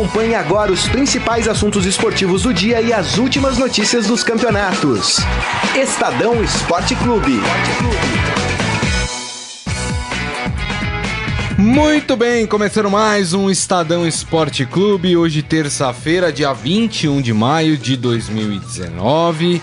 Acompanhe agora os principais assuntos esportivos do dia e as últimas notícias dos campeonatos. Estadão Esporte Clube. Muito bem, começando mais um Estadão Esporte Clube, hoje terça-feira, dia 21 de maio de 2019.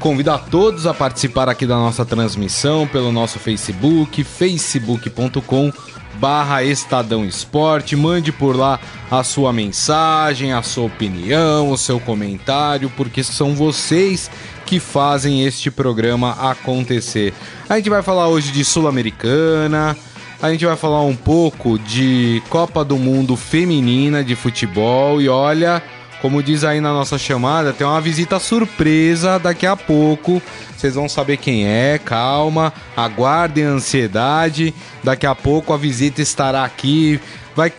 Convido a todos a participar aqui da nossa transmissão pelo nosso Facebook, facebook.com barra Estadão Esporte. Mande por lá a sua mensagem, a sua opinião, o seu comentário, porque são vocês que fazem este programa acontecer. A gente vai falar hoje de Sul-Americana, a gente vai falar um pouco de Copa do Mundo Feminina de futebol e olha, como diz aí na nossa chamada, tem uma visita surpresa daqui a pouco. Vocês vão saber quem é, calma, aguardem a ansiedade. Daqui a pouco a visita estará aqui, vai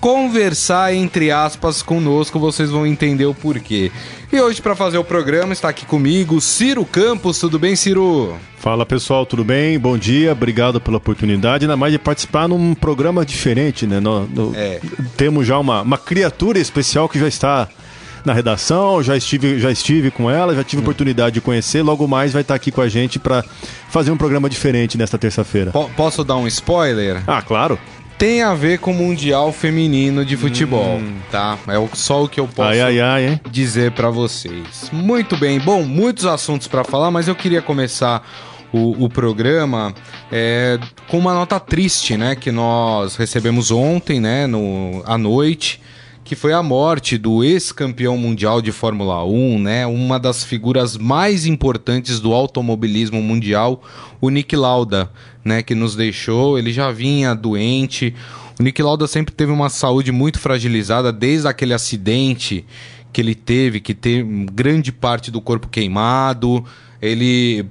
conversar entre aspas conosco, vocês vão entender o porquê. E hoje para fazer o programa está aqui comigo Ciro Campos, tudo bem, Ciro? Fala pessoal, tudo bem? Bom dia, obrigado pela oportunidade, ainda mais de participar num programa diferente, né? No, no, é. Temos já uma, uma criatura especial que já está na redação, já estive, já estive com ela, já tive hum. oportunidade de conhecer, logo mais vai estar aqui com a gente para fazer um programa diferente nesta terça-feira. Posso dar um spoiler? Ah, claro tem a ver com o Mundial Feminino de Futebol, hum. tá? É só o que eu posso ai, ai, ai, dizer para vocês. Muito bem, bom, muitos assuntos para falar, mas eu queria começar o, o programa é, com uma nota triste, né? Que nós recebemos ontem, né? No, à noite que foi a morte do ex-campeão mundial de Fórmula 1, né? Uma das figuras mais importantes do automobilismo mundial, o Nick Lauda, né, que nos deixou, ele já vinha doente. O Nick Lauda sempre teve uma saúde muito fragilizada desde aquele acidente que ele teve, que teve grande parte do corpo queimado. Ele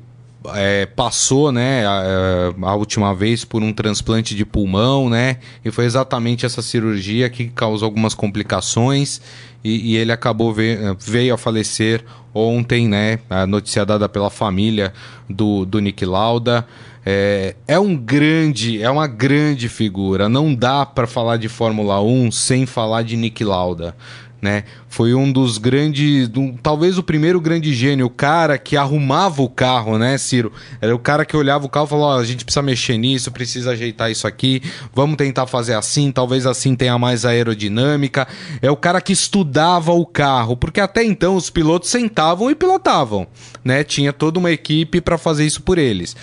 é, passou, né, a, a, última vez por um transplante de pulmão, né, e foi exatamente essa cirurgia que causou algumas complicações e, e ele acabou ve veio a falecer ontem, né, a notícia dada pela família do, do Nick Lauda. É, é um grande, é uma grande figura. Não dá para falar de Fórmula 1 sem falar de Nick Lauda né? Foi um dos grandes, um, talvez o primeiro grande gênio, o cara que arrumava o carro, né, Ciro? Era o cara que olhava o carro e falava: oh, a gente precisa mexer nisso, precisa ajeitar isso aqui, vamos tentar fazer assim, talvez assim tenha mais aerodinâmica. É o cara que estudava o carro, porque até então os pilotos sentavam e pilotavam, né? Tinha toda uma equipe para fazer isso por eles.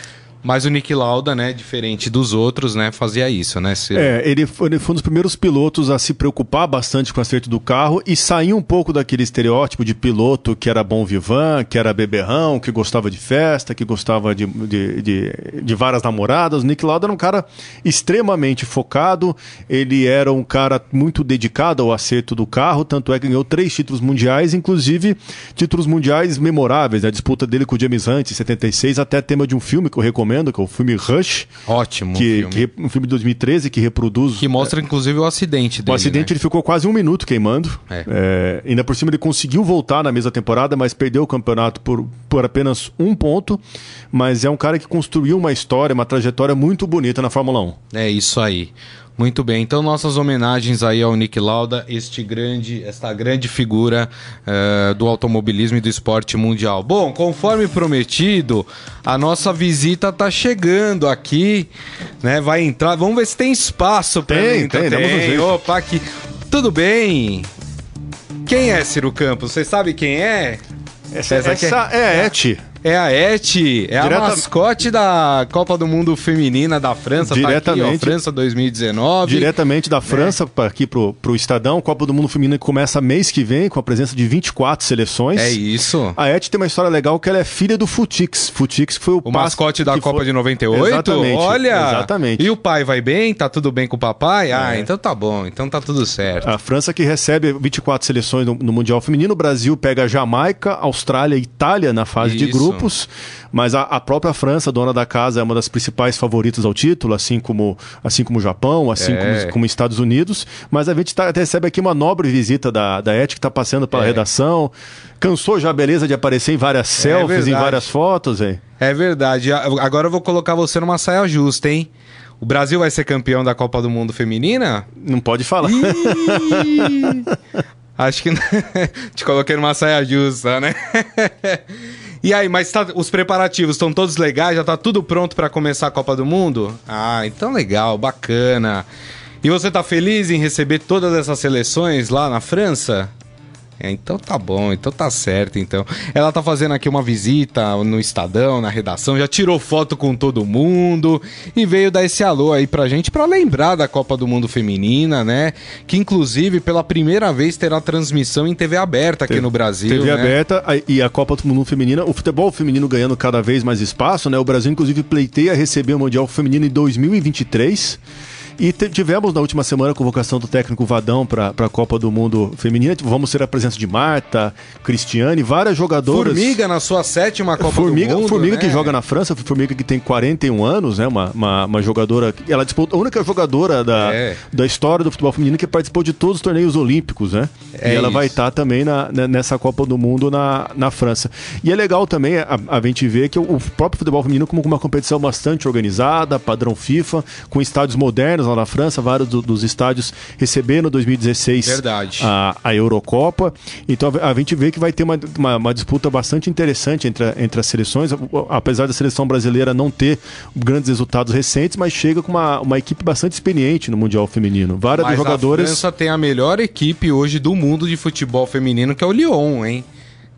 Mas o Nick Lauda, né, diferente dos outros, né, fazia isso, né? Se... É, ele foi, ele foi, um dos primeiros pilotos a se preocupar bastante com o acerto do carro e sair um pouco daquele estereótipo de piloto que era bom vivan, que era beberrão, que gostava de festa, que gostava de, de, de, de várias namoradas. O Nick Lauda era um cara extremamente focado, ele era um cara muito dedicado ao acerto do carro, tanto é que ganhou três títulos mundiais, inclusive títulos mundiais memoráveis, né? a disputa dele com o James Hunt em 76, até tema de um filme que eu recomendo recomendo, que é o filme Rush. Ótimo. Que, filme. que um filme de 2013 que reproduz. Que mostra, inclusive, o acidente dele. O acidente né? ele ficou quase um minuto queimando. É. É, ainda por cima ele conseguiu voltar na mesma temporada, mas perdeu o campeonato por, por apenas um ponto. Mas é um cara que construiu uma história, uma trajetória muito bonita na Fórmula 1. É isso aí. Muito bem, então nossas homenagens aí ao Nick Lauda, este grande, esta grande figura uh, do automobilismo e do esporte mundial. Bom, conforme prometido, a nossa visita está chegando aqui, né? Vai entrar, vamos ver se tem espaço para tem, tem, tem. Opa, aqui. Tudo bem? Quem é Ciro Campos? Você sabe quem é? Essa, essa é, é a Eti. É a Et, é Direta... a mascote da Copa do Mundo Feminina da França, Diretamente, tá aqui, ó, França 2019. Diretamente da França é. aqui pro, pro Estadão, Copa do Mundo Feminina que começa mês que vem, com a presença de 24 seleções. É isso. A Et tem uma história legal que ela é filha do Futix. Futix foi o, o mascote da Copa foi... de 98? Exatamente. Olha! Exatamente. E o pai vai bem? Tá tudo bem com o papai? Ah, é. Ah, então tá bom, então tá tudo certo. A França que recebe 24 seleções no, no Mundial Feminino, o Brasil pega Jamaica, Austrália e Itália na fase isso. de grupos. Mas a, a, própria França, dona da casa, é uma das principais favoritas ao título, assim como, assim como o Japão, assim é. como, como Estados Unidos. Mas a gente tá, recebe aqui uma nobre visita da, da Et, que está passando pela é. redação. Cansou já a beleza de aparecer em várias é selfies, em várias fotos, hein? É verdade. Agora eu vou colocar você numa saia justa, hein? O Brasil vai ser campeão da Copa do Mundo Feminina? Não pode falar. Acho que te coloquei numa saia justa, né? E aí, mas tá, os preparativos estão todos legais? Já tá tudo pronto para começar a Copa do Mundo? Ah, então legal, bacana. E você tá feliz em receber todas essas seleções lá na França? É, então tá bom, então tá certo, então. Ela tá fazendo aqui uma visita no Estadão, na redação, já tirou foto com todo mundo e veio dar esse alô aí pra gente para lembrar da Copa do Mundo Feminina, né? Que inclusive pela primeira vez terá transmissão em TV aberta aqui TV, no Brasil. TV né? aberta e a Copa do Mundo Feminina, o futebol feminino ganhando cada vez mais espaço, né? O Brasil inclusive pleiteia receber o Mundial Feminino em 2023. E tivemos na última semana a convocação do técnico Vadão para a Copa do Mundo Feminina. Vamos ter a presença de Marta, Cristiane, várias jogadoras. Formiga na sua sétima Copa Formiga, do Mundo. Formiga né? que joga na França, Formiga que tem 41 anos, né? Uma, uma, uma jogadora. Ela disputou, a única jogadora da, é. da história do futebol feminino que participou de todos os torneios olímpicos, né? É e ela isso. vai estar tá também na, nessa Copa do Mundo na, na França. E é legal também a, a gente ver que o, o próprio futebol feminino como uma competição bastante organizada, padrão FIFA, com estádios modernos lá na França, vários do, dos estádios receberam 2016 Verdade. A, a Eurocopa. Então a, a gente vê que vai ter uma, uma, uma, disputa bastante interessante entre, entre as seleções, apesar da seleção brasileira não ter grandes resultados recentes, mas chega com uma, uma equipe bastante experiente no Mundial Feminino. Várias mas jogadoras. A França tem a melhor equipe hoje do mundo de futebol feminino, que é o Lyon, hein?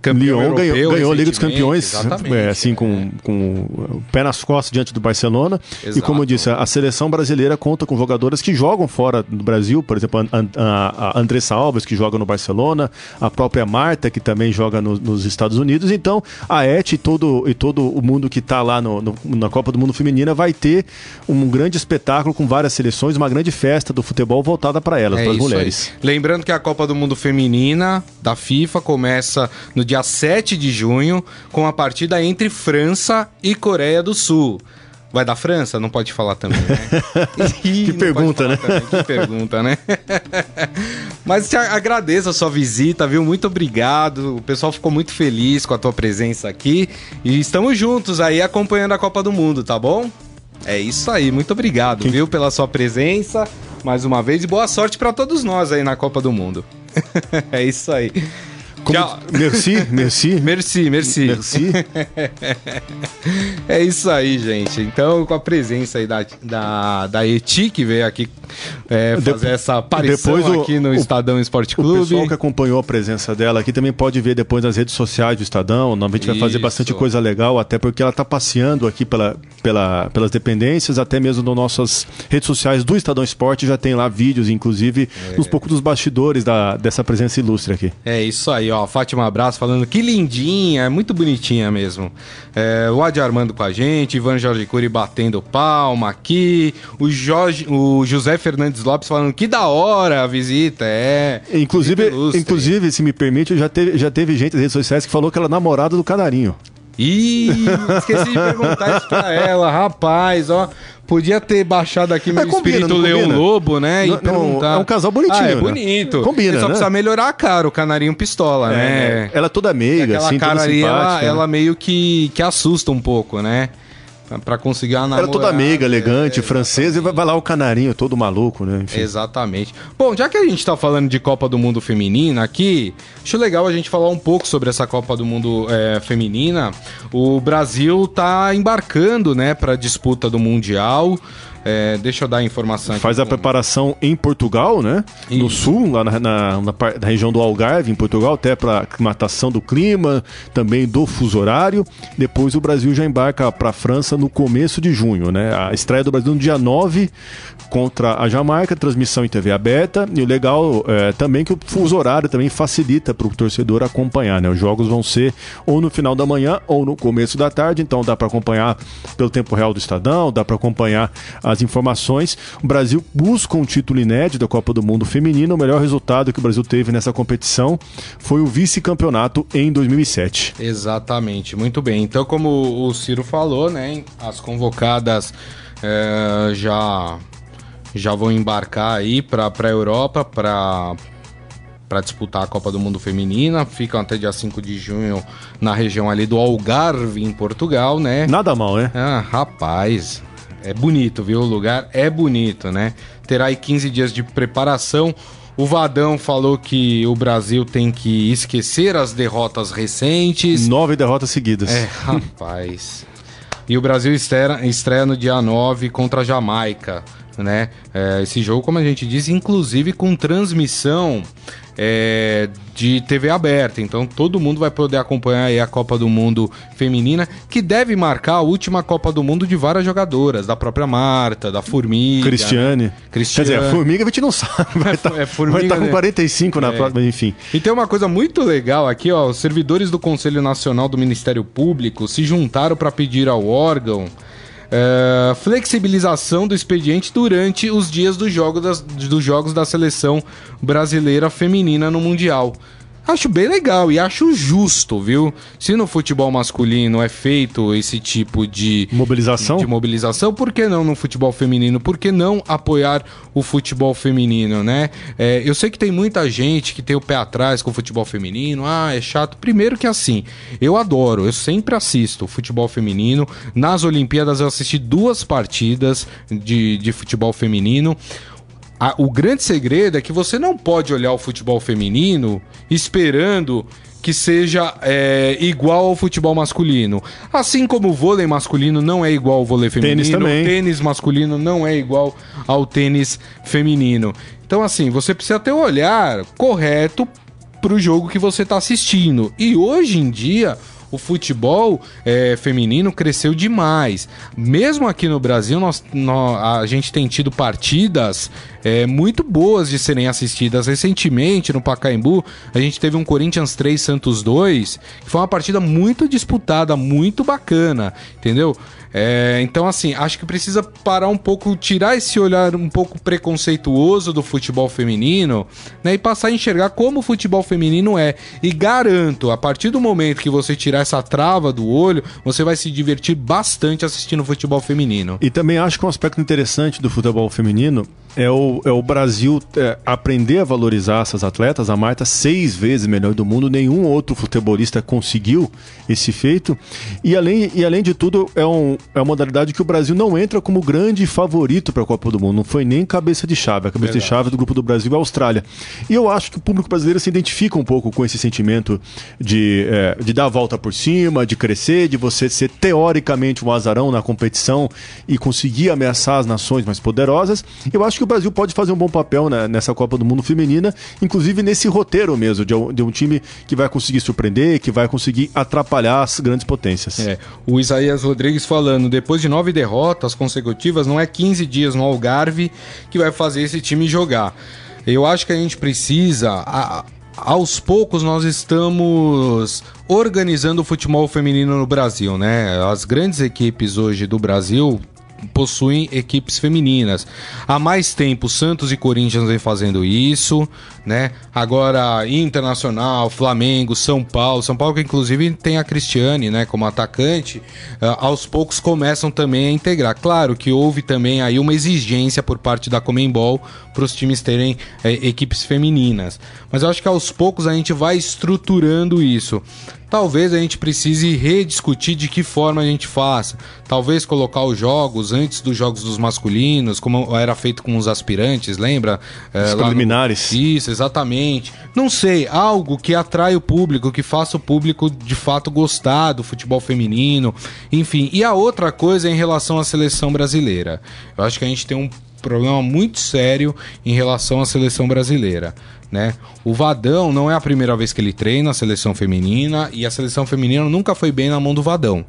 Campeão Lyon ganhou, ganhou a Liga dos Campeões, é, assim, com, com o pé nas costas diante do Barcelona. Exato. E como eu disse, a seleção brasileira conta com jogadoras que jogam fora do Brasil, por exemplo, a, a, a Andressa Alves, que joga no Barcelona, a própria Marta, que também joga no, nos Estados Unidos. Então, a ET e todo, e todo o mundo que está lá no, no, na Copa do Mundo Feminina vai ter um grande espetáculo com várias seleções, uma grande festa do futebol voltada para elas, é para as mulheres. Aí. Lembrando que a Copa do Mundo Feminina da FIFA começa no dia dia 7 de junho, com a partida entre França e Coreia do Sul. Vai da França? Não pode falar também, né? que pergunta, né? Também. Que pergunta, né? Mas te agradeço a sua visita, viu? Muito obrigado. O pessoal ficou muito feliz com a tua presença aqui. E estamos juntos aí acompanhando a Copa do Mundo, tá bom? É isso aí. Muito obrigado, Quem... viu, pela sua presença mais uma vez. E boa sorte para todos nós aí na Copa do Mundo. é isso aí. Como... Tchau. Merci, merci. Merci, merci. Merci. é isso aí, gente. Então, com a presença aí da, da, da Eti, que veio aqui é, fazer essa aparição depois aqui no o, Estadão Esporte Clube. O pessoal que acompanhou a presença dela aqui também pode ver depois nas redes sociais do Estadão. A gente vai fazer bastante coisa legal, até porque ela está passeando aqui pela, pela, pelas dependências, até mesmo nas nossas redes sociais do Estadão Esporte. Já tem lá vídeos, inclusive, é. uns poucos dos bastidores da, dessa presença ilustre aqui. É isso aí, ó ó, Fátima Abraço falando que lindinha, é muito bonitinha mesmo. É, o Adi Armando com a gente, Ivan Jorge Cury batendo palma aqui, o, Jorge, o José Fernandes Lopes falando que da hora a visita, é. Inclusive, inclusive se me permite, já teve, já teve gente nas redes sociais que falou que ela é namorada do Canarinho. Ih, esqueci de perguntar isso pra ela, rapaz, ó. Podia ter baixado aqui meu combina, espírito Leão Lobo, né? Não, e perguntar. é um casal bonitinho. Ah, é né? bonito. Combina. Ele só né? precisa melhorar a cara, o canarinho pistola, é, né? Ela é toda meiga, assim, cara ali, ela, né? ela meio que, que assusta um pouco, né? Para conseguir uma namorada. Era toda amiga, elegante, é, francesa, e vai lá o canarinho todo maluco, né? Enfim. Exatamente. Bom, já que a gente tá falando de Copa do Mundo Feminina aqui, acho legal a gente falar um pouco sobre essa Copa do Mundo é, Feminina. O Brasil tá embarcando, né, pra disputa do Mundial. É, deixa eu dar a informação Faz a preparação em Portugal, né? Isso. No sul, lá na, na, na, na, região do Algarve, em Portugal, até para aclimatação do clima, também do fuso horário. Depois o Brasil já embarca para a França no começo de junho, né? A estreia do Brasil no dia 9 contra a Jamaica, transmissão em TV aberta. E o legal é também que o fuso horário também facilita para o torcedor acompanhar, né? Os jogos vão ser ou no final da manhã ou no começo da tarde, então dá para acompanhar pelo tempo real do Estadão, dá para acompanhar as as informações. O Brasil busca um título inédito da Copa do Mundo Feminino. O melhor resultado que o Brasil teve nessa competição foi o vice-campeonato em 2007. Exatamente, muito bem. Então, como o Ciro falou, né, as convocadas é, já já vão embarcar aí para a Europa para para disputar a Copa do Mundo Feminina. Ficam até dia 5 de junho na região ali do Algarve, em Portugal, né? Nada mal, né? Ah, rapaz. É bonito, viu? O lugar é bonito, né? Terá aí 15 dias de preparação. O Vadão falou que o Brasil tem que esquecer as derrotas recentes. Nove derrotas seguidas. É, rapaz. e o Brasil estreia, estreia no dia 9 contra a Jamaica, né? É, esse jogo, como a gente disse, inclusive com transmissão é, de TV aberta. Então todo mundo vai poder acompanhar a Copa do Mundo feminina, que deve marcar a última Copa do Mundo de várias jogadoras, da própria Marta, da Formiga. Cristiane. Né? Cristiane. Quer dizer, a Formiga a gente não sabe. Vai estar tá, é, tá com né? 45 na é. próxima, enfim. E tem uma coisa muito legal aqui, ó. Os servidores do Conselho Nacional do Ministério Público se juntaram para pedir ao órgão Uh, flexibilização do expediente durante os dias jogo dos jogos da seleção brasileira feminina no Mundial. Acho bem legal e acho justo, viu? Se no futebol masculino é feito esse tipo de mobilização, de mobilização, por que não no futebol feminino? Por que não apoiar o futebol feminino, né? É, eu sei que tem muita gente que tem o pé atrás com o futebol feminino. Ah, é chato. Primeiro que assim, eu adoro, eu sempre assisto futebol feminino. Nas Olimpíadas eu assisti duas partidas de, de futebol feminino. A, o grande segredo é que você não pode olhar o futebol feminino esperando que seja é, igual ao futebol masculino. Assim como o vôlei masculino não é igual ao vôlei feminino, tênis também. o tênis masculino não é igual ao tênis feminino. Então, assim, você precisa ter o um olhar correto para o jogo que você está assistindo. E hoje em dia, o futebol é, feminino cresceu demais. Mesmo aqui no Brasil, nós, nós, a gente tem tido partidas é, muito boas de serem assistidas. Recentemente, no Pacaembu, a gente teve um Corinthians 3 Santos 2, que foi uma partida muito disputada, muito bacana, entendeu? É, então, assim, acho que precisa parar um pouco, tirar esse olhar um pouco preconceituoso do futebol feminino, né? E passar a enxergar como o futebol feminino é. E garanto, a partir do momento que você tirar essa trava do olho, você vai se divertir bastante assistindo futebol feminino. E também acho que um aspecto interessante do futebol feminino é o, é o Brasil é, aprender a valorizar essas atletas. A Marta, seis vezes melhor do mundo, nenhum outro futebolista conseguiu esse feito. E além, e além de tudo, é, um, é uma modalidade que o Brasil não entra como grande favorito para a Copa do Mundo. Não foi nem cabeça de chave. A cabeça Verdade. de chave do grupo do Brasil é a Austrália. E eu acho que o público brasileiro se identifica um pouco com esse sentimento de, é, de dar a volta por cima, de crescer, de você ser teoricamente um azarão na competição e conseguir ameaçar as nações mais poderosas. Eu acho que o Brasil pode fazer um bom papel né, nessa Copa do Mundo Feminina, inclusive nesse roteiro mesmo, de um, de um, time que vai conseguir surpreender, que vai conseguir atrapalhar as grandes potências. É, o Isaías Rodrigues falando, depois de nove derrotas consecutivas, não é 15 dias no Algarve que vai fazer esse time jogar. Eu acho que a gente precisa. A, aos poucos nós estamos organizando o futebol feminino no Brasil, né? As grandes equipes hoje do Brasil possuem equipes femininas. Há mais tempo, Santos e Corinthians vem fazendo isso, né? Agora, Internacional, Flamengo, São Paulo. São Paulo, que inclusive tem a Cristiane, né, como atacante, uh, aos poucos começam também a integrar. Claro que houve também aí uma exigência por parte da Comembol para os times terem é, equipes femininas. Mas eu acho que aos poucos a gente vai estruturando isso. Talvez a gente precise rediscutir de que forma a gente faça. Talvez colocar os jogos antes dos jogos dos masculinos, como era feito com os aspirantes, lembra? É, os preliminares. No... Isso, exatamente. Não sei, algo que atrai o público, que faça o público de fato gostar do futebol feminino, enfim. E a outra coisa é em relação à seleção brasileira. Eu acho que a gente tem um problema muito sério em relação à seleção brasileira. Né? O Vadão não é a primeira vez que ele treina a seleção feminina e a seleção feminina nunca foi bem na mão do Vadão.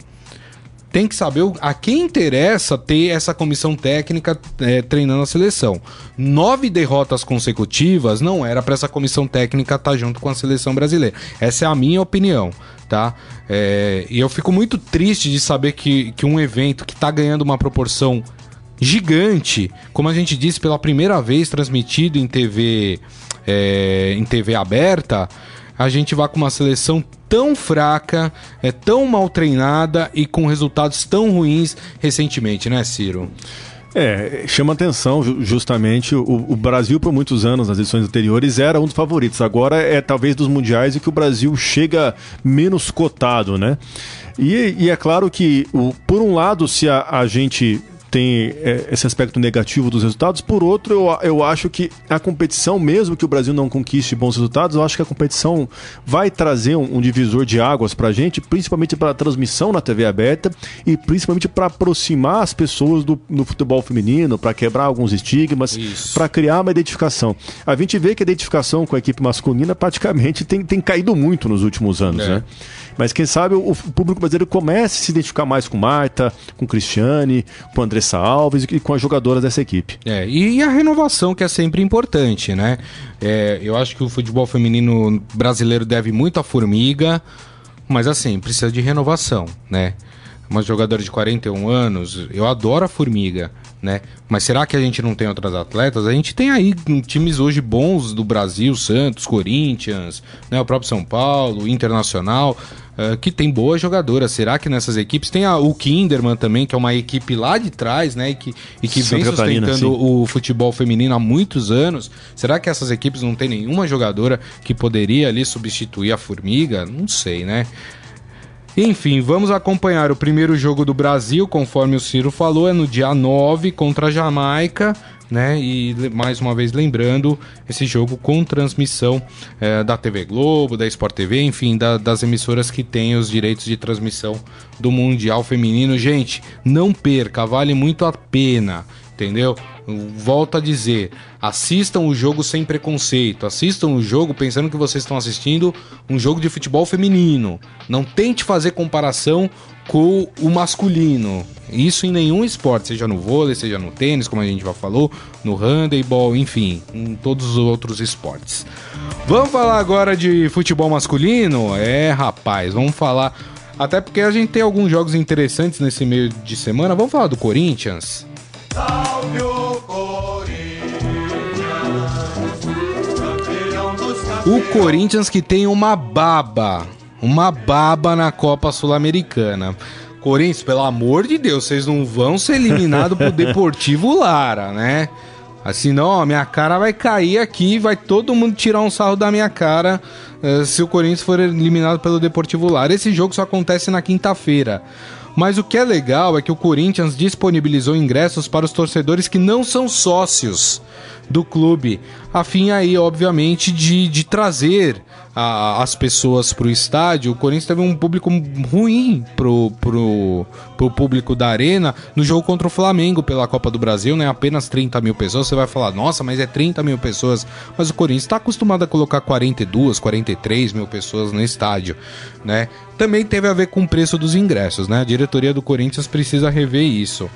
Tem que saber a quem interessa ter essa comissão técnica é, treinando a seleção. Nove derrotas consecutivas não era para essa comissão técnica estar tá junto com a seleção brasileira. Essa é a minha opinião, tá? É, e eu fico muito triste de saber que, que um evento que está ganhando uma proporção gigante, como a gente disse, pela primeira vez transmitido em TV, é, em TV aberta, a gente vai com uma seleção tão fraca, é tão mal treinada e com resultados tão ruins recentemente, né, Ciro? É, chama atenção justamente o, o, Brasil por muitos anos nas edições anteriores era um dos favoritos. Agora é talvez dos mundiais e que o Brasil chega menos cotado, né? E, e é claro que o, por um lado se a, a gente tem é, esse aspecto negativo dos resultados. Por outro, eu, eu acho que a competição, mesmo que o Brasil não conquiste bons resultados, eu acho que a competição vai trazer um, um divisor de águas para a gente, principalmente para a transmissão na TV aberta e principalmente para aproximar as pessoas do, do futebol feminino, para quebrar alguns estigmas, para criar uma identificação. A gente vê que a identificação com a equipe masculina praticamente tem, tem caído muito nos últimos anos, é. né? Mas quem sabe o, público brasileiro comece a se identificar mais com Marta, com Cristiane, com Andressa Alves e com as jogadoras dessa equipe. É, e a renovação que é sempre importante, né? É, eu acho que o futebol feminino brasileiro deve muito à formiga, mas assim, precisa de renovação, né? Uma jogadora de 41 anos, eu adoro a formiga, né? Mas será que a gente não tem outras atletas? A gente tem aí times hoje bons do Brasil, Santos, Corinthians, né? o próprio São Paulo, Internacional uh, que tem boas jogadoras. Será que nessas equipes tem a, o Kinderman também, que é uma equipe lá de trás, né? E que, e que vem Catarina, sustentando sim. o futebol feminino há muitos anos. Será que essas equipes não tem nenhuma jogadora que poderia ali substituir a Formiga? Não sei, né? Enfim, vamos acompanhar o primeiro jogo do Brasil, conforme o Ciro falou, é no dia 9 contra a Jamaica né? E mais uma vez lembrando, esse jogo com transmissão é, da TV Globo, da Sport TV, enfim, da, das emissoras que têm os direitos de transmissão do Mundial Feminino. Gente, não perca, vale muito a pena, entendeu? Volto a dizer, assistam o jogo sem preconceito, assistam o jogo pensando que vocês estão assistindo um jogo de futebol feminino. Não tente fazer comparação com o masculino. Isso em nenhum esporte, seja no vôlei, seja no tênis, como a gente já falou, no handebol, enfim, em todos os outros esportes. Vamos falar agora de futebol masculino? É, rapaz, vamos falar. Até porque a gente tem alguns jogos interessantes nesse meio de semana. Vamos falar do Corinthians? Salve o Corinthians! O Corinthians que tem uma baba uma baba na Copa Sul-Americana. Corinthians, pelo amor de Deus, vocês não vão ser eliminados pro Deportivo Lara, né? Assim, não, minha cara vai cair aqui, vai todo mundo tirar um sarro da minha cara uh, se o Corinthians for eliminado pelo Deportivo Lara. Esse jogo só acontece na quinta-feira. Mas o que é legal é que o Corinthians disponibilizou ingressos para os torcedores que não são sócios do clube, a fim aí, obviamente, de, de trazer a, as pessoas para o estádio. O Corinthians teve um público ruim pro, pro, pro público da Arena no jogo contra o Flamengo pela Copa do Brasil, né? Apenas 30 mil pessoas. Você vai falar, nossa, mas é 30 mil pessoas. Mas o Corinthians está acostumado a colocar 42, 43 mil pessoas no estádio, né? Também teve a ver com o preço dos ingressos, né? A diretoria do Corinthians precisa rever isso.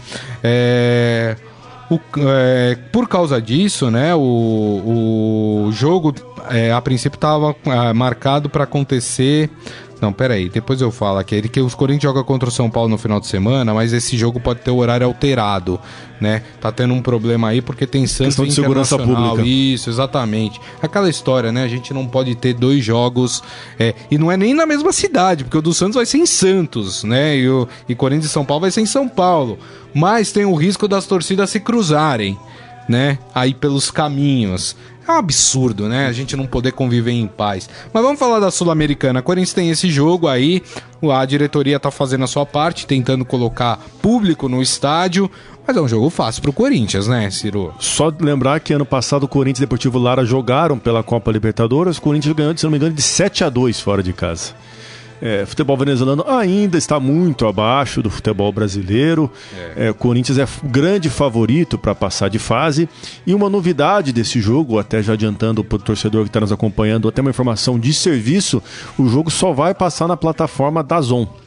É. O, é, por causa disso, né, o, o jogo é, a princípio estava é, marcado para acontecer não, peraí, depois eu falo aqui. Que os Corinthians jogam contra o São Paulo no final de semana, mas esse jogo pode ter o horário alterado, né? Tá tendo um problema aí porque tem Santos Questão de segurança pública. Isso, exatamente. Aquela história, né? A gente não pode ter dois jogos. É, e não é nem na mesma cidade, porque o do Santos vai ser em Santos, né? E o e Corinthians e São Paulo vai ser em São Paulo. Mas tem o risco das torcidas se cruzarem né? Aí pelos caminhos. É um absurdo, né? A gente não poder conviver em paz. Mas vamos falar da Sul-Americana. Corinthians tem esse jogo aí. A diretoria tá fazendo a sua parte, tentando colocar público no estádio. Mas é um jogo fácil pro Corinthians, né, Ciro? Só lembrar que ano passado o Corinthians e Deportivo Lara jogaram pela Copa Libertadores. O Corinthians ganhou, se não me engano, de 7 a 2 fora de casa. É, futebol venezuelano ainda está muito abaixo do futebol brasileiro. É. É, o Corinthians é grande favorito para passar de fase. E uma novidade desse jogo, até já adiantando para o torcedor que está nos acompanhando, até uma informação de serviço: o jogo só vai passar na plataforma da Zon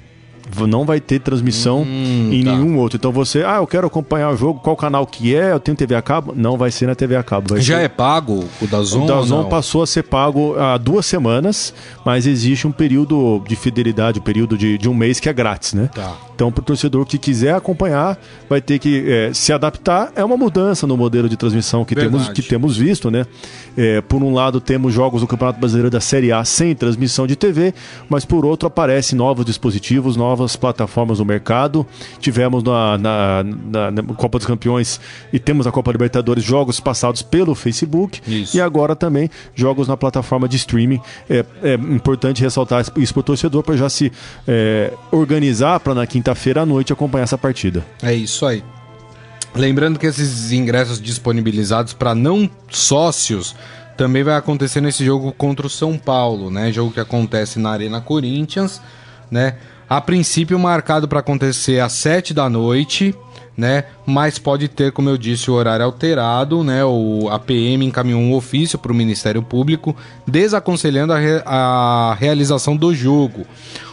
não vai ter transmissão hum, em tá. nenhum outro. Então você, ah, eu quero acompanhar o jogo, qual canal que é? Eu tenho TV a cabo? Não vai ser na TV a cabo. Já ser... é pago o Dazon? O Dazon passou a ser pago há duas semanas, mas existe um período de fidelidade, um período de, de um mês que é grátis, né? Tá. Então, para o torcedor que quiser acompanhar, vai ter que é, se adaptar. É uma mudança no modelo de transmissão que, temos, que temos visto, né? É, por um lado, temos jogos do Campeonato Brasileiro da Série A sem transmissão de TV, mas por outro, aparecem novos dispositivos, novas plataformas no mercado. Tivemos na, na, na, na Copa dos Campeões e temos na Copa Libertadores jogos passados pelo Facebook isso. e agora também jogos na plataforma de streaming. É, é importante ressaltar isso para o torcedor para já se é, organizar para na quinta quinta-feira à noite acompanhar essa partida. É isso aí. Lembrando que esses ingressos disponibilizados para não sócios também vai acontecer nesse jogo contra o São Paulo, né? Jogo que acontece na Arena Corinthians, né? A princípio marcado para acontecer às 7 da noite, né? Mas pode ter, como eu disse, o horário alterado, né? O a PM encaminhou um ofício para o Ministério Público desaconselhando a, re, a realização do jogo.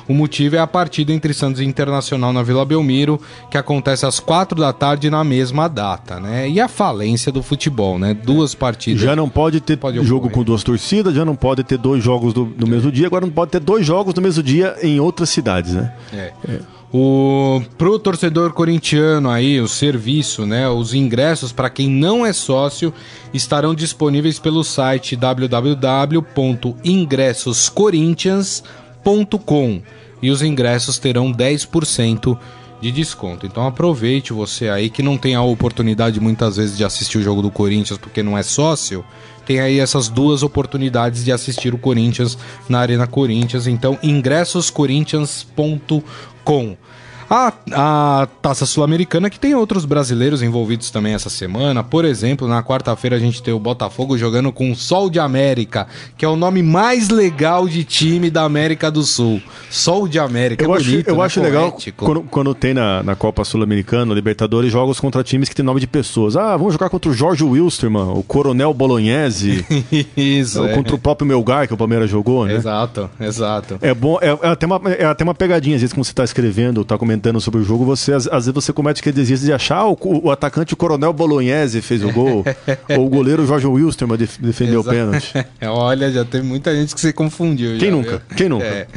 O motivo é a partida entre Santos e Internacional na Vila Belmiro, que acontece às quatro da tarde na mesma data, né? E a falência do futebol, né? Duas partidas. Já não pode ter pode jogo com duas torcidas, já não pode ter dois jogos do, no mesmo dia, agora não pode ter dois jogos no mesmo dia em outras cidades, né? É. é. O pro torcedor corintiano aí, o serviço, né, os ingressos para quem não é sócio estarão disponíveis pelo site www.ingressoscorinthians.com e os ingressos terão 10% de desconto. Então aproveite você aí que não tem a oportunidade muitas vezes de assistir o jogo do Corinthians porque não é sócio, tem aí essas duas oportunidades de assistir o Corinthians na Arena Corinthians. Então ingressoscorinthians.com com a, a Taça Sul-Americana, que tem outros brasileiros envolvidos também essa semana. Por exemplo, na quarta-feira a gente tem o Botafogo jogando com o Sol de América, que é o nome mais legal de time da América do Sul. Sol de América. Eu é bonito, acho, eu né? acho legal quando, quando, tem na, na Copa Sul-Americana, Libertadores, jogos contra times que tem nome de pessoas. Ah, vamos jogar contra o Jorge Wilstermann, o Coronel Bolognese. Isso. É. Contra o próprio Melgar, que o Palmeiras jogou, né? Exato, exato. É bom, é, é, até, uma, é até uma pegadinha, às vezes, quando você está escrevendo, está comentando comentando sobre o jogo, você às, às vezes você comete aquele desiste de achar o, o, atacante o Coronel Bolognese fez o gol, ou o goleiro Jorge Wilstermann def, defendeu o pênalti. Olha, já tem muita gente que se confundiu. Quem já, nunca? Viu? Quem nunca? É.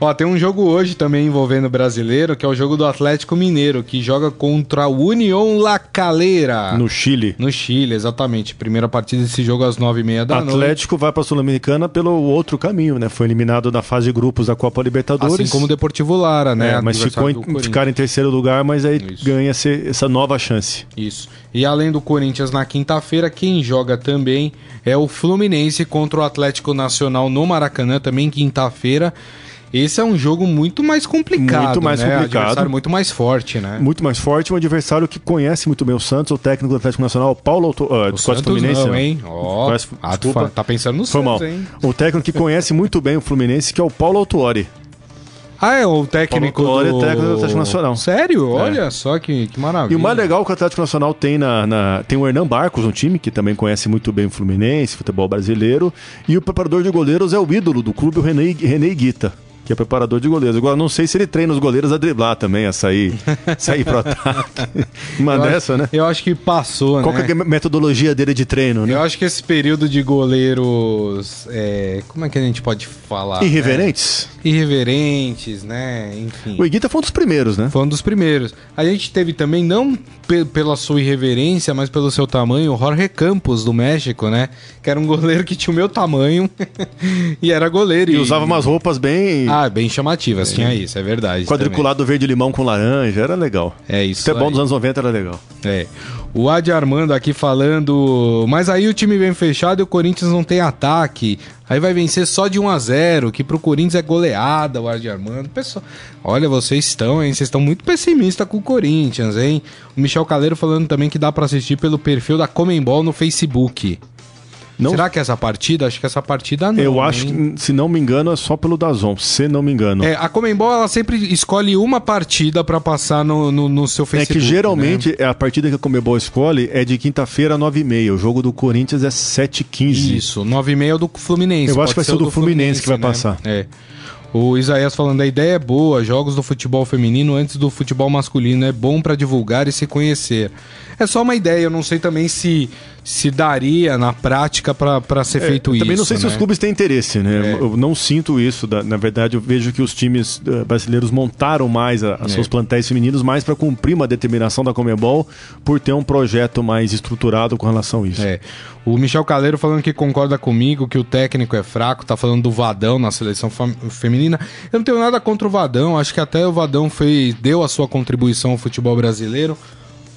Ó, tem um jogo hoje também envolvendo o brasileiro, que é o jogo do Atlético Mineiro, que joga contra o União La Calera. No Chile. No Chile, exatamente. Primeira partida desse jogo às nove e meia da Atlético noite. Atlético vai para a Sul-Americana pelo outro caminho, né? Foi eliminado na fase de grupos da Copa Libertadores. Assim como o Deportivo Lara, né? É, mas ficou em, ficar em terceiro lugar, mas aí Isso. ganha essa nova chance. Isso. E além do Corinthians na quinta-feira, quem joga também é o Fluminense contra o Atlético Nacional no Maracanã, também quinta-feira. Esse é um jogo muito mais complicado. Muito mais né? complicado. Adversário muito mais forte, né? Muito mais forte. Um adversário que conhece muito bem o Santos, o técnico do Atlético Nacional, Paulo Auto... uh, o Santos Fluminense. Não, hein? Oh, ah, tá pensando no Foi Santos, mal. hein? O técnico que conhece muito bem o Fluminense, que é o Paulo Autuori. Ah, é o técnico Paulo do... técnico do Atlético Nacional. Sério? É. Olha só que, que maravilha. E o mais legal é que o Atlético Nacional tem na, na, tem o Hernan Barcos, um time que também conhece muito bem o Fluminense, futebol brasileiro, e o preparador de goleiros é o ídolo do clube, o René, René Guita que é preparador de goleiros. Agora, não sei se ele treina os goleiros a driblar também, a sair, sair pro ataque. Uma eu dessa, acho, né? Eu acho que passou, Qual né? Qual é a metodologia dele de treino, né? Eu acho que esse período de goleiros. É, como é que a gente pode falar? Irreverentes? Né? Irreverentes, né? Enfim. O Iguita foi um dos primeiros, né? Foi um dos primeiros. A gente teve também, não pela sua irreverência, mas pelo seu tamanho, o Jorge Campos, do México, né? Que era um goleiro que tinha o meu tamanho e era goleiro. E, e usava umas roupas bem. Ah, bem chamativas, é. tinha isso, é verdade. Quadriculado verde-limão com laranja, era legal. É isso. Até bom dos anos 90 era legal. É. O Adi Armando aqui falando, mas aí o time vem fechado e o Corinthians não tem ataque. Aí vai vencer só de 1 a 0 que pro Corinthians é goleada, o Adi Armando. Pessoal, olha, vocês estão, hein? Vocês estão muito pessimistas com o Corinthians, hein? O Michel Caleiro falando também que dá para assistir pelo perfil da Comembol no Facebook. Não... Será que essa partida? Acho que essa partida não. Eu acho hein? que, se não me engano, é só pelo Dazon, se não me engano. É, a Comembol ela sempre escolhe uma partida para passar no, no, no, seu Facebook. É que geralmente né? A partida que a Comembol escolhe é de quinta-feira, 9h30. O jogo do Corinthians é 7h15. Isso, 9h30 é o do Fluminense. Eu acho que vai ser o do, do Fluminense, Fluminense, que vai né? passar. É. O Isaías falando, a ideia é boa, jogos do futebol feminino antes do futebol masculino, é bom para divulgar e se conhecer. É só uma ideia, eu não sei também se se daria na prática para ser é, feito isso. Também não sei né? se os clubes têm interesse, né? É. Eu não sinto isso. Na verdade, eu vejo que os times eh, brasileiros montaram mais a, a é. seus plantéis femininos mais para cumprir uma determinação da Comebol por ter um projeto mais estruturado com relação a isso. É. O Michel Caleiro falando que concorda comigo que o técnico é fraco, tá falando do Vadão na seleção feminina. Eu não tenho nada contra o Vadão, acho que até o Vadão fez, deu a sua contribuição ao futebol brasileiro.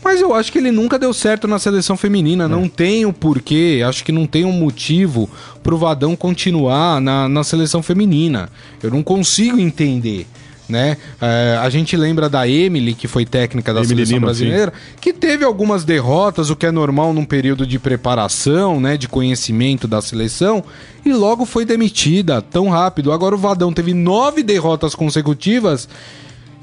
Mas eu acho que ele nunca deu certo na seleção feminina. É. Não tem o um porquê, acho que não tem um motivo pro Vadão continuar na, na seleção feminina. Eu não consigo entender. né? É, a gente lembra da Emily, que foi técnica da Emily seleção Lima, brasileira, sim. que teve algumas derrotas, o que é normal num período de preparação, né? De conhecimento da seleção, e logo foi demitida tão rápido. Agora o Vadão teve nove derrotas consecutivas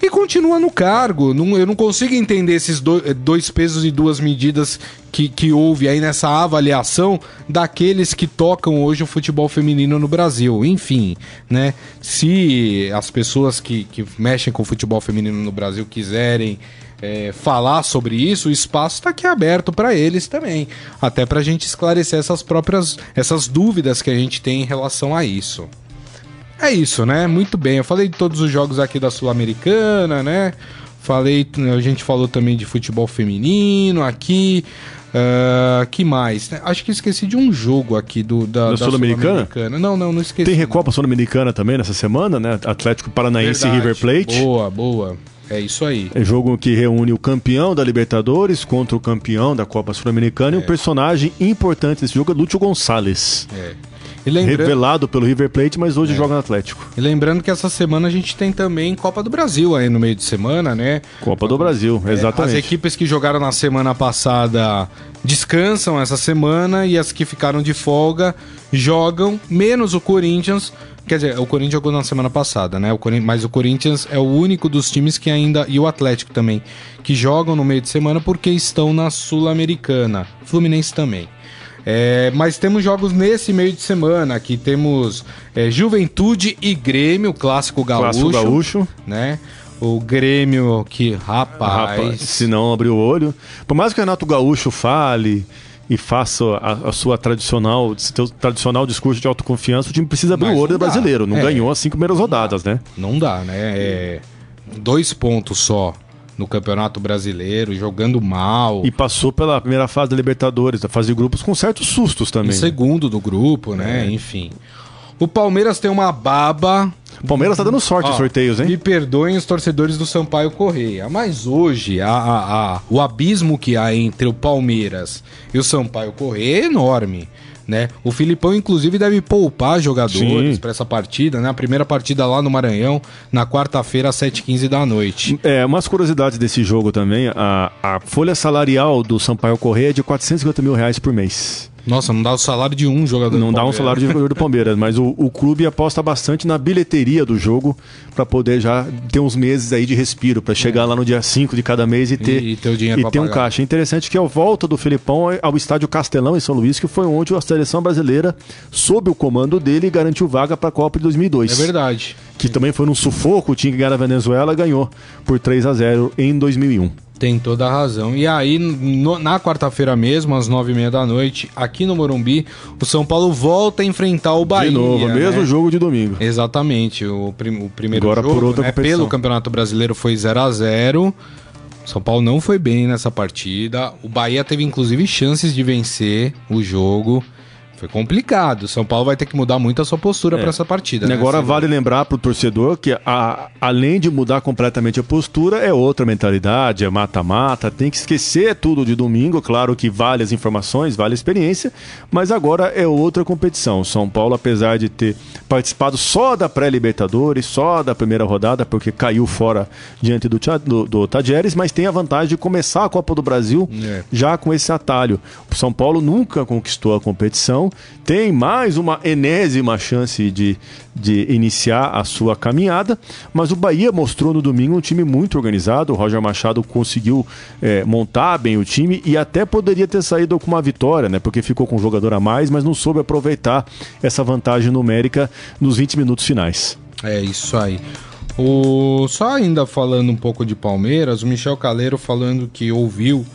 e continua no cargo. Não, eu não consigo entender esses do, dois pesos e duas medidas que, que houve aí nessa avaliação daqueles que tocam hoje o futebol feminino no Brasil. Enfim, né? Se as pessoas que, que mexem com o futebol feminino no Brasil quiserem é, falar sobre isso, o espaço está aqui aberto para eles também, até para a gente esclarecer essas próprias essas dúvidas que a gente tem em relação a isso. É isso, né? Muito bem. Eu falei de todos os jogos aqui da Sul-Americana, né? Falei, a gente falou também de futebol feminino aqui. Uh, que mais? Acho que esqueci de um jogo aqui do, da, da, Sul-Americana. Sul não, não, não esqueci. Tem Recopa Sul-Americana também nessa semana, né? Atlético Paranaense Verdade. e River Plate. Boa, boa. É isso aí. É jogo que reúne o campeão da Libertadores contra o campeão da Copa Sul-Americana é. e um personagem importante desse jogo é Lúcio Gonçalves. É. Lembrando... Revelado pelo River Plate, mas hoje é. joga no Atlético. E lembrando que essa semana a gente tem também Copa do Brasil aí no meio de semana, né? Copa do Brasil, é, exatamente. As equipes que jogaram na semana passada descansam essa semana e as que ficaram de folga jogam, menos o Corinthians. Quer dizer, o Corinthians jogou na semana passada, né? O mas o Corinthians é o único dos times que ainda. E o Atlético também, que jogam no meio de semana porque estão na Sul-Americana. Fluminense também. É, mas temos jogos nesse meio de semana. Aqui temos é, Juventude e Grêmio, clássico gaúcho. Clássico gaúcho. Né? O Grêmio que, rapaz... rapaz. Se não abrir o olho. Por mais que o Renato Gaúcho fale e faça a, a, sua tradicional, seu tradicional discurso de autoconfiança, o time precisa abrir Mas o olho do brasileiro. Não é. ganhou as cinco primeiras rodadas, né? Não dá, né? É dois pontos só no Campeonato Brasileiro, jogando mal. E passou pela primeira fase da Libertadores, da fase de grupos, com certos sustos também. Em segundo do grupo, né? É. Enfim. O Palmeiras tem uma baba. O Palmeiras tá dando sorte em sorteios, hein? Me perdoem os torcedores do Sampaio Correia, mas hoje a, a, a, o abismo que há entre o Palmeiras e o Sampaio Correia é enorme né? O Filipão, inclusive, deve poupar jogadores para essa partida, né? A primeira partida lá no Maranhão, na quarta-feira, às 7h15 da noite. É, umas curiosidades desse jogo também. A, a folha salarial do Sampaio Correia é de 450 mil reais por mês. Nossa, não dá o salário de um jogador Não dá um salário de jogador do Palmeiras, mas o, o clube aposta bastante na bilheteria do jogo para poder já ter uns meses aí de respiro, para chegar é. lá no dia 5 de cada mês e ter, e, e ter, o dinheiro e ter um caixa. É interessante que é a volta do Felipão ao estádio Castelão em São Luís, que foi onde a seleção brasileira, sob o comando dele, garantiu vaga para a Copa de 2002. É verdade. Que também foi num sufoco, o time que ganhar a Venezuela ganhou por 3 a 0 em 2001. Tem toda a razão. E aí, no, na quarta-feira mesmo, às nove e meia da noite, aqui no Morumbi, o São Paulo volta a enfrentar o Bahia. De novo, né? mesmo jogo de domingo. Exatamente. O, prim, o primeiro Agora jogo, por outra né, pelo Campeonato Brasileiro foi 0 a 0 São Paulo não foi bem nessa partida. O Bahia teve inclusive chances de vencer o jogo. Foi complicado. São Paulo vai ter que mudar muito a sua postura é. para essa partida. Né? Agora vale lembrar para o torcedor que a, além de mudar completamente a postura, é outra mentalidade, é mata-mata. Tem que esquecer tudo de domingo. Claro que vale as informações, vale a experiência, mas agora é outra competição. São Paulo, apesar de ter participado só da pré-Libertadores, só da primeira rodada, porque caiu fora diante do, do, do Tajeres, mas tem a vantagem de começar a Copa do Brasil é. já com esse atalho. O São Paulo nunca conquistou a competição tem mais uma enésima chance de, de iniciar a sua caminhada, mas o Bahia mostrou no domingo um time muito organizado. O Roger Machado conseguiu é, montar bem o time e até poderia ter saído com uma vitória, né? Porque ficou com um jogador a mais, mas não soube aproveitar essa vantagem numérica nos 20 minutos finais. É isso aí. O... Só ainda falando um pouco de Palmeiras, o Michel Caleiro falando que ouviu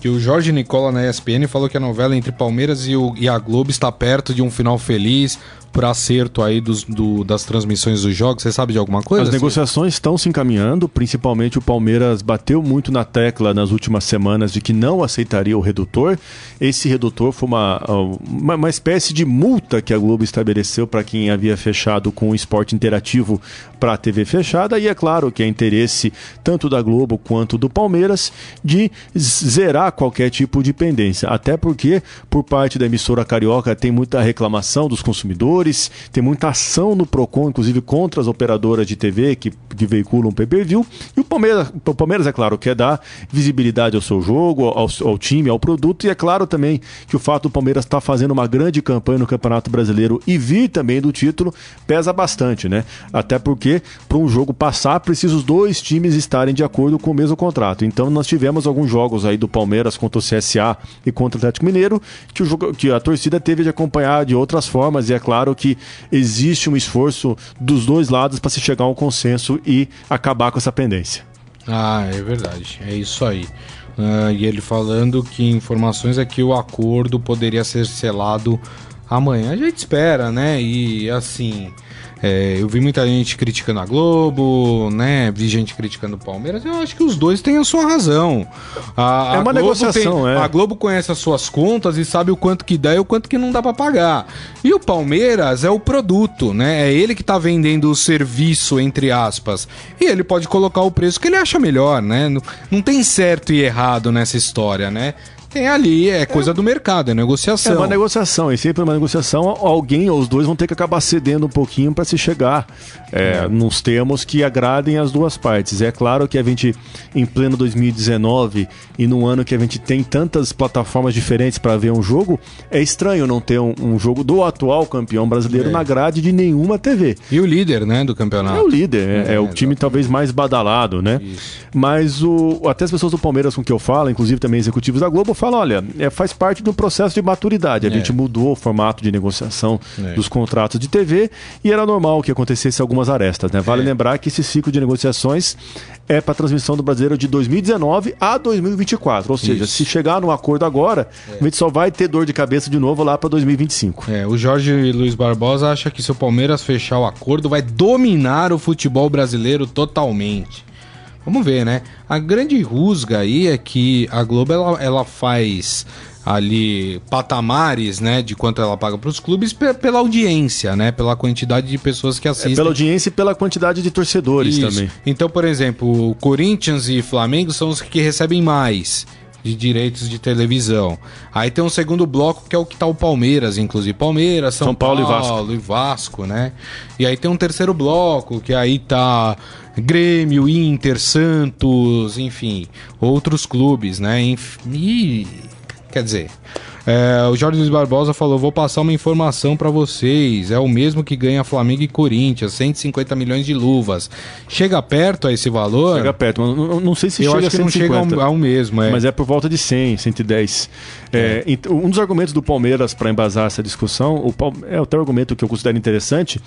que o Jorge Nicola na ESPN falou que a novela entre Palmeiras e, o, e a Globo está perto de um final feliz por acerto aí dos, do, das transmissões dos jogos? Você sabe de alguma coisa? As negociações estão se encaminhando, principalmente o Palmeiras bateu muito na tecla nas últimas semanas de que não aceitaria o redutor. Esse redutor foi uma, uma, uma espécie de multa que a Globo estabeleceu para quem havia fechado com o esporte interativo para a TV fechada, e é claro que é interesse tanto da Globo quanto do Palmeiras de zerar qualquer tipo de pendência. Até porque, por parte da emissora carioca, tem muita reclamação dos consumidores, tem muita ação no PROCON, inclusive contra as operadoras de TV que, que veiculam pay-per-view. E o Palmeiras, o Palmeiras, é claro, quer dar visibilidade ao seu jogo, ao, ao time, ao produto. E é claro também que o fato do Palmeiras estar tá fazendo uma grande campanha no Campeonato Brasileiro e vir também do título pesa bastante, né? Até porque, para um jogo passar, precisa os dois times estarem de acordo com o mesmo contrato. Então, nós tivemos alguns jogos aí do Palmeiras contra o CSA e contra o Atlético Mineiro que, o que a torcida teve de acompanhar de outras formas. E é claro que existe um esforço dos dois lados para se chegar a um consenso e acabar com essa pendência. Ah, é verdade. É isso aí. Uh, e ele falando que informações é que o acordo poderia ser selado amanhã. A gente espera, né? E assim. É, eu vi muita gente criticando a Globo, né? Vi gente criticando o Palmeiras. Eu acho que os dois têm a sua razão. A, é uma Globo negociação, tem, é. A Globo conhece as suas contas e sabe o quanto que dá e o quanto que não dá para pagar. E o Palmeiras é o produto, né? É ele que tá vendendo o serviço, entre aspas. E ele pode colocar o preço que ele acha melhor, né? Não, não tem certo e errado nessa história, né? Tem ali, é coisa é, do mercado, é negociação. É uma negociação, e sempre uma negociação, alguém ou os dois vão ter que acabar cedendo um pouquinho para se chegar é, é. nos termos que agradem as duas partes. É claro que a gente, em pleno 2019 e num ano que a gente tem tantas plataformas diferentes para ver um jogo, é estranho não ter um, um jogo do atual campeão brasileiro é. na grade de nenhuma TV. E o líder, né, do campeonato. É o líder, é, é o time talvez mais badalado, né? Isso. Mas o, até as pessoas do Palmeiras com que eu falo, inclusive também executivos da Globo, fala, olha, é, faz parte do processo de maturidade. A é. gente mudou o formato de negociação é. dos contratos de TV e era normal que acontecesse algumas arestas. Né? Vale é. lembrar que esse ciclo de negociações é para a transmissão do Brasileiro de 2019 a 2024. Ou seja, Isso. se chegar no acordo agora, é. a gente só vai ter dor de cabeça de novo lá para 2025. É, o Jorge Luiz Barbosa acha que se o Palmeiras fechar o acordo, vai dominar o futebol brasileiro totalmente. Vamos ver, né? A grande rusga aí é que a Globo ela, ela faz ali patamares, né, de quanto ela paga para os clubes pela audiência, né, pela quantidade de pessoas que assistem. É pela audiência e pela quantidade de torcedores Isso. também. Então, por exemplo, Corinthians e Flamengo são os que recebem mais de direitos de televisão. Aí tem um segundo bloco que é o que tá o Palmeiras, inclusive Palmeiras, São, São Paulo, Paulo, e Vasco. e Vasco, né? E aí tem um terceiro bloco que aí tá Grêmio, Inter, Santos, enfim, outros clubes, né? E quer dizer, é, o Jorge Luiz Barbosa falou: vou passar uma informação para vocês. É o mesmo que ganha Flamengo e Corinthians, 150 milhões de luvas. Chega perto a esse valor? Chega perto, mas não, não sei se Eu chega acho que não chega ao, ao mesmo. É. Mas é por volta de 100, 110. É, é. Um dos argumentos do Palmeiras para embasar essa discussão, o, é até o argumento que eu considero interessante,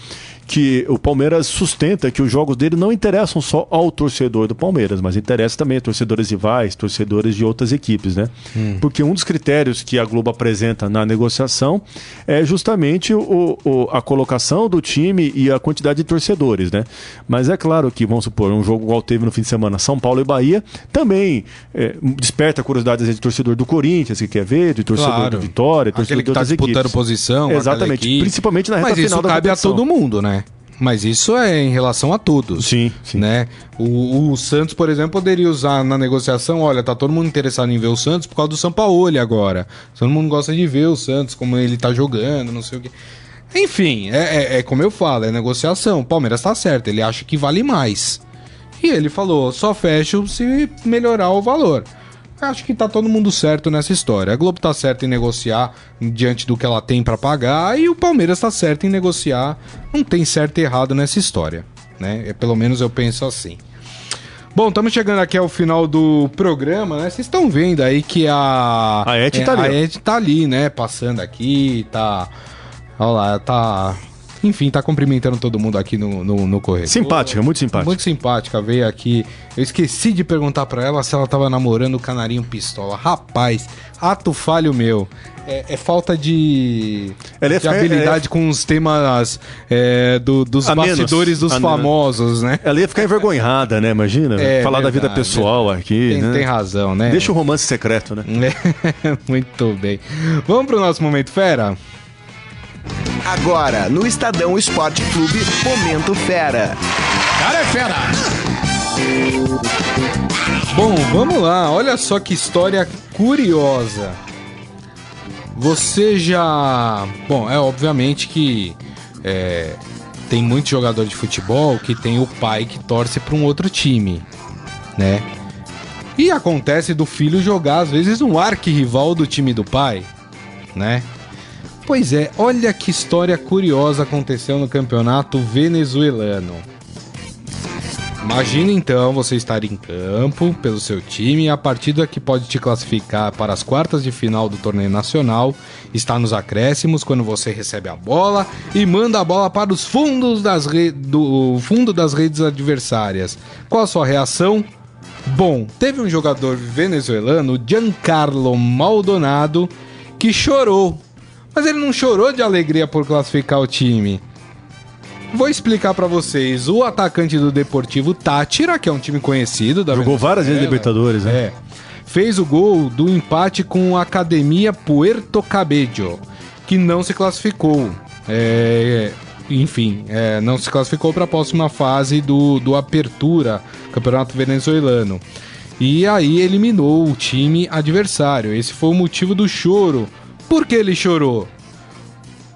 que o Palmeiras sustenta que os jogos dele não interessam só ao torcedor do Palmeiras, mas interessa também a torcedores rivais, torcedores de outras equipes, né? Hum. Porque um dos critérios que a Globo apresenta na negociação é justamente o, o, a colocação do time e a quantidade de torcedores, né? Mas é claro que, vamos supor, um jogo igual teve no fim de semana, São Paulo e Bahia, também é, desperta a curiosidade de torcedor do Corinthians, que quer ver, de torcedor claro. do Vitória, torcedor Aquele que está disputando equipes. posição. Exatamente, principalmente na reta Mas final isso cabe a todo mundo, né? Mas isso é em relação a todos. Sim, sim. Né? O, o, Santos, por exemplo, poderia usar na negociação: olha, tá todo mundo interessado em ver o Santos por causa do Sampaoli agora. Todo mundo gosta de ver o Santos, como ele tá jogando, não sei o quê. Enfim, é, é, é como eu falo, é negociação. O Palmeiras tá certo, ele acha que vale mais. E ele falou: só fecho se melhorar o valor. Acho que tá todo mundo certo nessa história. A Globo tá certa em negociar diante do que ela tem para pagar e o Palmeiras tá certo em negociar. Não tem certo e errado nessa história, né? É, pelo menos eu penso assim. Bom, estamos chegando aqui ao final do programa, né? Vocês estão vendo aí que a. A Ed tá é, ali. A Ed tá ali, né? Passando aqui, tá. Olha lá, tá enfim, tá cumprimentando todo mundo aqui no, no, no correio. Simpática, muito simpática. Muito simpática, veio aqui. Eu esqueci de perguntar para ela se ela tava namorando o canarinho pistola. Rapaz, ato falho meu. É, é falta de, de habilidade ia... com os temas é, do, dos a bastidores menos. dos a famosos, né? Ela ia ficar envergonhada, né? Imagina. É, falar verdade, da vida pessoal aqui. Tem, né? tem razão, né? Deixa o romance secreto, né? muito bem. Vamos pro nosso momento fera? Agora, no Estadão Esporte Clube, Momento Fera. Cara é fera! Bom, vamos lá. Olha só que história curiosa. Você já. Bom, é obviamente que é, tem muito jogador de futebol que tem o pai que torce para um outro time, né? E acontece do filho jogar, às vezes, um arquirrival do time do pai, né? Pois é, olha que história curiosa aconteceu no campeonato venezuelano. Imagina então você estar em campo pelo seu time a partida que pode te classificar para as quartas de final do torneio nacional está nos acréscimos quando você recebe a bola e manda a bola para os fundos das do fundo das redes adversárias. Qual a sua reação? Bom, teve um jogador venezuelano, Giancarlo Maldonado, que chorou. Mas ele não chorou de alegria por classificar o time. Vou explicar para vocês. O atacante do Deportivo Tátira, que é um time conhecido da Jogou várias vezes Libertadores, né? É. Fez o gol do empate com a Academia Puerto Cabello, que não se classificou. É, enfim, é, não se classificou para a próxima fase do, do Apertura, Campeonato Venezuelano. E aí eliminou o time adversário. Esse foi o motivo do choro. Por que ele chorou?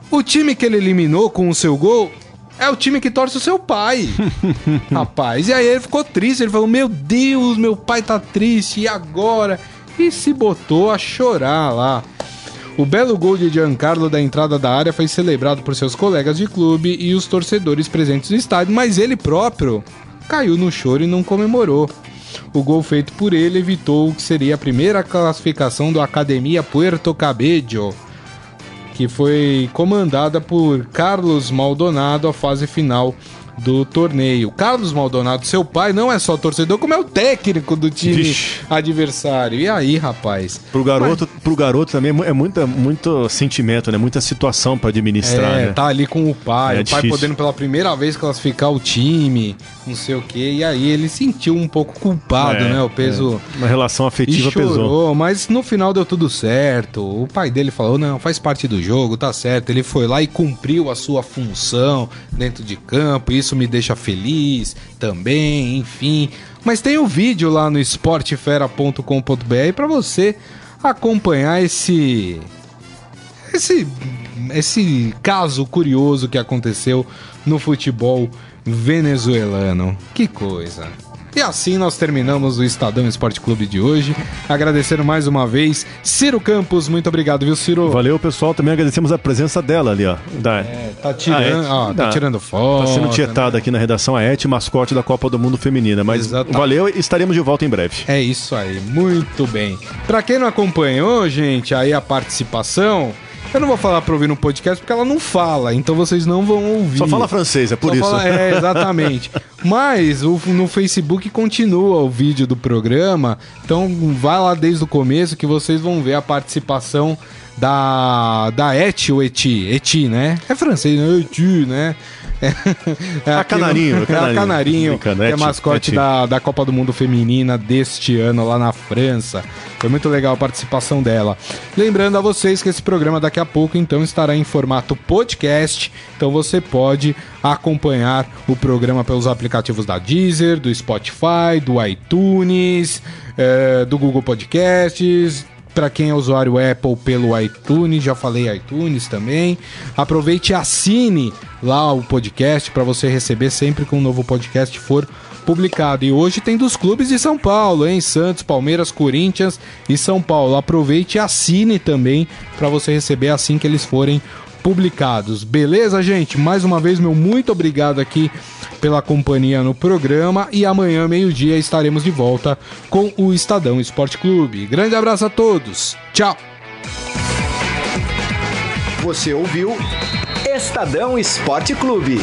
O time que ele eliminou com o seu gol é o time que torce o seu pai. Rapaz, e aí ele ficou triste, ele falou: Meu Deus, meu pai tá triste, e agora? E se botou a chorar lá. O belo gol de Giancarlo da entrada da área foi celebrado por seus colegas de clube e os torcedores presentes no estádio, mas ele próprio caiu no choro e não comemorou. O gol feito por ele evitou o que seria a primeira classificação do Academia Puerto Cabello que foi comandada por Carlos Maldonado a fase final do torneio. Carlos Maldonado, seu pai, não é só torcedor, como é o técnico do time Vixe. adversário. E aí, rapaz? Pro garoto, Mas... pro garoto também é muita, muito sentimento, né? Muita situação para administrar, é, né? tá ali com o pai, é o pai difícil. podendo pela primeira vez classificar o time, não sei o quê. E aí ele sentiu um pouco culpado, é, né? O peso. É. Uma relação afetiva e chorou, pesou. Mas no final deu tudo certo. O pai dele falou: não, faz parte do jogo, tá certo. Ele foi lá e cumpriu a sua função dentro de campo. Isso me deixa feliz também, enfim. Mas tem o um vídeo lá no esportefera.com.br para você acompanhar esse esse esse caso curioso que aconteceu no futebol venezuelano. Que coisa. E assim nós terminamos o Estadão Esporte Clube de hoje. Agradecendo mais uma vez Ciro Campos. Muito obrigado, viu, Ciro? Valeu, pessoal. Também agradecemos a presença dela ali, ó. Da... É, tá tirando, ó, tá tirando foto. Tá sendo tietada né? aqui na redação a Et, mascote da Copa do Mundo Feminina. Mas Exato. valeu e estaremos de volta em breve. É isso aí, muito bem. Pra quem não acompanhou, gente, aí a participação. Eu não vou falar pra ouvir no podcast porque ela não fala, então vocês não vão ouvir. Só fala francês, é por Só isso. Fala, é, exatamente. Mas o, no Facebook continua o vídeo do programa, então vai lá desde o começo que vocês vão ver a participação da, da Eti ou Eti, Eti, né? É francês, né? Eti, né? É, é a Canarinho, é a Canarinho, que é mascote da, da Copa do Mundo Feminina deste ano lá na França. Foi muito legal a participação dela. Lembrando a vocês que esse programa daqui a pouco então estará em formato podcast, então você pode acompanhar o programa pelos aplicativos da Deezer, do Spotify, do iTunes, é, do Google Podcasts, para quem é usuário Apple pelo iTunes, já falei iTunes também. Aproveite e assine lá o podcast para você receber sempre que um novo podcast for publicado. E hoje tem dos clubes de São Paulo, hein? Santos, Palmeiras, Corinthians e São Paulo. Aproveite e assine também para você receber assim que eles forem publicados. Beleza, gente? Mais uma vez, meu muito obrigado aqui pela companhia no programa e amanhã, meio-dia, estaremos de volta com o Estadão Esporte Clube. Grande abraço a todos. Tchau. Você ouviu Estadão Esporte Clube.